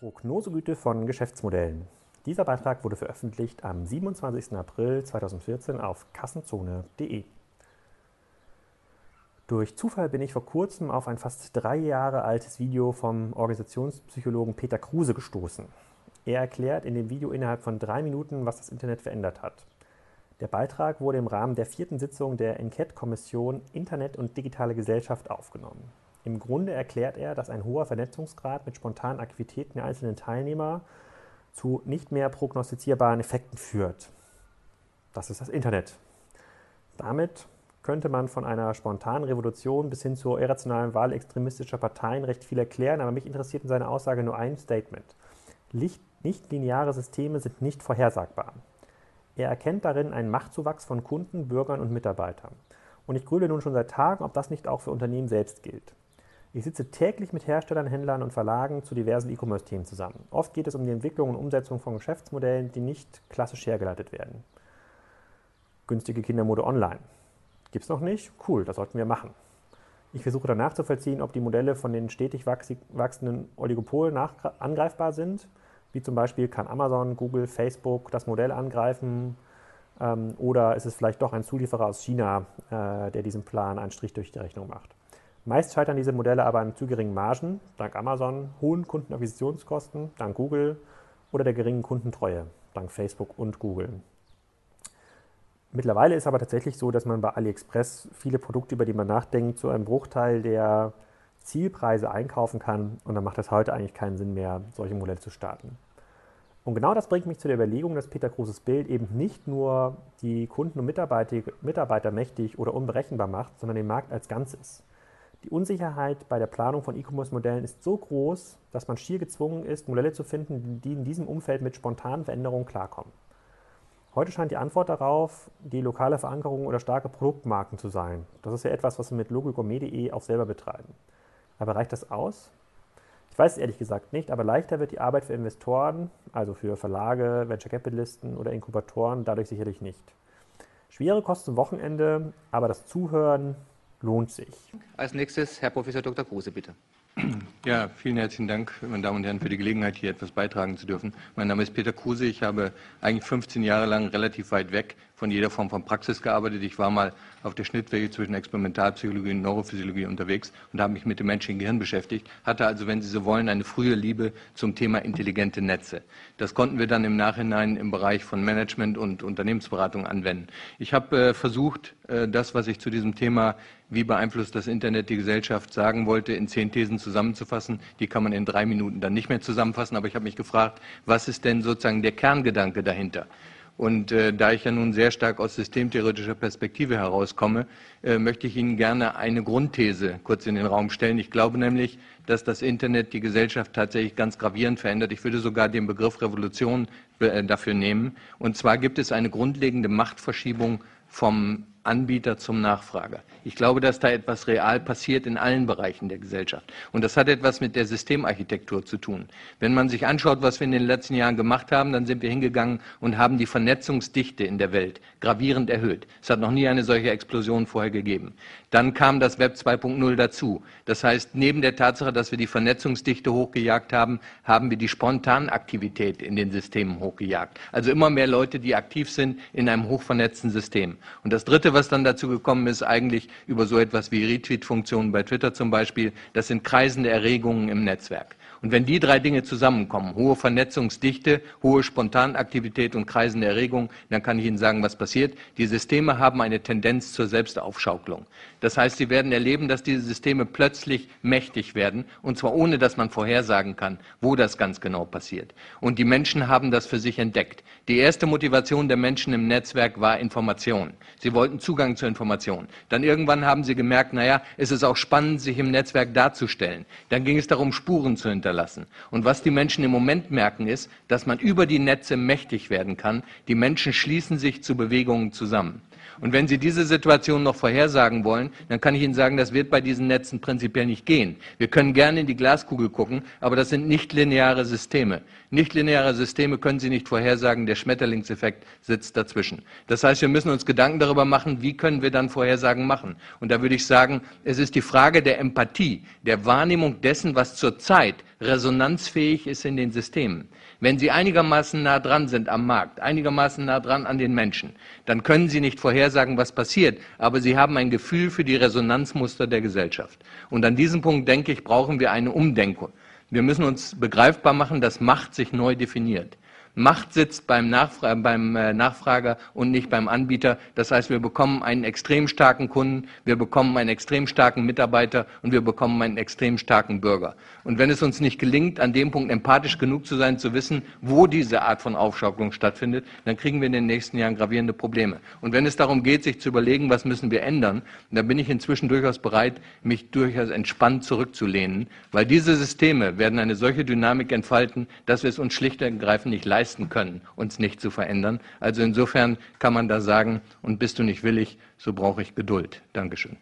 Prognosegüte von Geschäftsmodellen. Dieser Beitrag wurde veröffentlicht am 27. April 2014 auf kassenzone.de. Durch Zufall bin ich vor kurzem auf ein fast drei Jahre altes Video vom Organisationspsychologen Peter Kruse gestoßen. Er erklärt in dem Video innerhalb von drei Minuten, was das Internet verändert hat. Der Beitrag wurde im Rahmen der vierten Sitzung der Enquete-Kommission Internet und digitale Gesellschaft aufgenommen. Im Grunde erklärt er, dass ein hoher Vernetzungsgrad mit spontanen Aktivitäten der einzelnen Teilnehmer zu nicht mehr prognostizierbaren Effekten führt. Das ist das Internet. Damit könnte man von einer spontanen Revolution bis hin zur irrationalen Wahl extremistischer Parteien recht viel erklären, aber mich interessiert in seiner Aussage nur ein Statement. Nicht-lineare Systeme sind nicht vorhersagbar. Er erkennt darin einen Machtzuwachs von Kunden, Bürgern und Mitarbeitern. Und ich grüble nun schon seit Tagen, ob das nicht auch für Unternehmen selbst gilt. Ich sitze täglich mit Herstellern, Händlern und Verlagen zu diversen E-Commerce-Themen zusammen. Oft geht es um die Entwicklung und Umsetzung von Geschäftsmodellen, die nicht klassisch hergeleitet werden. Günstige Kindermode online. Gibt's noch nicht? Cool, das sollten wir machen. Ich versuche dann nachzuvollziehen, ob die Modelle von den stetig wachsenden Oligopolen angreifbar sind. Wie zum Beispiel kann Amazon, Google, Facebook das Modell angreifen ähm, oder ist es vielleicht doch ein Zulieferer aus China, äh, der diesem Plan einen Strich durch die Rechnung macht. Meist scheitern diese Modelle aber an zu geringen Margen, dank Amazon, hohen Kundenakquisitionskosten, dank Google oder der geringen Kundentreue, dank Facebook und Google. Mittlerweile ist aber tatsächlich so, dass man bei AliExpress viele Produkte, über die man nachdenkt, zu einem Bruchteil der Zielpreise einkaufen kann und dann macht es heute eigentlich keinen Sinn mehr, solche Modelle zu starten. Und genau das bringt mich zu der Überlegung, dass Peter Großes Bild eben nicht nur die Kunden und Mitarbeiter, Mitarbeiter mächtig oder unberechenbar macht, sondern den Markt als Ganzes. Die Unsicherheit bei der Planung von E-Commerce-Modellen ist so groß, dass man schier gezwungen ist, Modelle zu finden, die in diesem Umfeld mit spontanen Veränderungen klarkommen. Heute scheint die Antwort darauf die lokale Verankerung oder starke Produktmarken zu sein. Das ist ja etwas, was wir mit logogourmet.de auch selber betreiben. Aber reicht das aus? Ich weiß es ehrlich gesagt nicht, aber leichter wird die Arbeit für Investoren, also für Verlage, Venture Capitalisten oder Inkubatoren, dadurch sicherlich nicht. Schwere Kosten Wochenende, aber das Zuhören lohnt sich. Als nächstes Herr Professor Dr. Kruse, bitte. Ja, vielen herzlichen Dank, meine Damen und Herren, für die Gelegenheit, hier etwas beitragen zu dürfen. Mein Name ist Peter Kruse. Ich habe eigentlich 15 Jahre lang relativ weit weg von jeder Form von Praxis gearbeitet. Ich war mal auf der Schnittwege zwischen Experimentalpsychologie und Neurophysiologie unterwegs und habe mich mit dem menschlichen Gehirn beschäftigt, hatte also, wenn Sie so wollen, eine frühe Liebe zum Thema intelligente Netze. Das konnten wir dann im Nachhinein im Bereich von Management und Unternehmensberatung anwenden. Ich habe äh, versucht, äh, das, was ich zu diesem Thema wie beeinflusst das Internet die Gesellschaft sagen wollte, in zehn Thesen zusammenzufassen. Die kann man in drei Minuten dann nicht mehr zusammenfassen, aber ich habe mich gefragt, was ist denn sozusagen der Kerngedanke dahinter? Und äh, da ich ja nun sehr stark aus systemtheoretischer Perspektive herauskomme, äh, möchte ich Ihnen gerne eine Grundthese kurz in den Raum stellen. Ich glaube nämlich, dass das Internet die Gesellschaft tatsächlich ganz gravierend verändert. Ich würde sogar den Begriff Revolution äh, dafür nehmen. Und zwar gibt es eine grundlegende Machtverschiebung vom Anbieter zum Nachfrager. Ich glaube, dass da etwas real passiert in allen Bereichen der Gesellschaft. Und das hat etwas mit der Systemarchitektur zu tun. Wenn man sich anschaut, was wir in den letzten Jahren gemacht haben, dann sind wir hingegangen und haben die Vernetzungsdichte in der Welt gravierend erhöht. Es hat noch nie eine solche Explosion vorher gegeben. Dann kam das Web 2.0 dazu. Das heißt, neben der Tatsache, dass wir die Vernetzungsdichte hochgejagt haben, haben wir die Spontanaktivität in den Systemen hochgejagt. Also immer mehr Leute, die aktiv sind in einem hochvernetzten System. Und das Dritte, was dann dazu gekommen ist, eigentlich über so etwas wie Retweet-Funktionen bei Twitter zum Beispiel, das sind kreisende Erregungen im Netzwerk. Und wenn die drei Dinge zusammenkommen, hohe Vernetzungsdichte, hohe Spontanaktivität und kreisende Erregung, dann kann ich Ihnen sagen, was passiert. Die Systeme haben eine Tendenz zur Selbstaufschaukelung. Das heißt, Sie werden erleben, dass diese Systeme plötzlich mächtig werden, und zwar ohne, dass man vorhersagen kann, wo das ganz genau passiert. Und die Menschen haben das für sich entdeckt. Die erste Motivation der Menschen im Netzwerk war Information. Sie wollten Zugang zur Information. Dann irgendwann haben sie gemerkt, naja, es ist auch spannend, sich im Netzwerk darzustellen. Dann ging es darum, Spuren zu hinterlassen hinterlassen. Und was die Menschen im Moment merken, ist, dass man über die Netze mächtig werden kann. Die Menschen schließen sich zu Bewegungen zusammen. Und wenn Sie diese Situation noch vorhersagen wollen, dann kann ich Ihnen sagen, das wird bei diesen Netzen prinzipiell nicht gehen. Wir können gerne in die Glaskugel gucken, aber das sind nicht lineare Systeme. Nichtlineare Systeme können Sie nicht vorhersagen, der Schmetterlingseffekt sitzt dazwischen. Das heißt, wir müssen uns Gedanken darüber machen, wie können wir dann Vorhersagen machen. Und da würde ich sagen, es ist die Frage der Empathie, der Wahrnehmung dessen, was zurzeit resonanzfähig ist in den Systemen. Wenn Sie einigermaßen nah dran sind am Markt, einigermaßen nah dran an den Menschen, dann können Sie nicht vorhersagen, was passiert, aber Sie haben ein Gefühl für die Resonanzmuster der Gesellschaft. Und an diesem Punkt, denke ich, brauchen wir eine Umdenkung. Wir müssen uns begreifbar machen, dass Macht sich neu definiert. Macht sitzt beim, Nachfra beim äh, Nachfrager und nicht beim Anbieter. Das heißt, wir bekommen einen extrem starken Kunden, wir bekommen einen extrem starken Mitarbeiter und wir bekommen einen extrem starken Bürger. Und wenn es uns nicht gelingt, an dem Punkt empathisch genug zu sein, zu wissen, wo diese Art von Aufschaukelung stattfindet, dann kriegen wir in den nächsten Jahren gravierende Probleme. Und wenn es darum geht, sich zu überlegen, was müssen wir ändern, dann bin ich inzwischen durchaus bereit, mich durchaus entspannt zurückzulehnen, weil diese Systeme werden eine solche Dynamik entfalten, dass wir es uns schlicht und ergreifend nicht leisten leisten können, uns nicht zu verändern. Also insofern kann man da sagen, und bist du nicht willig, so brauche ich Geduld. Dankeschön.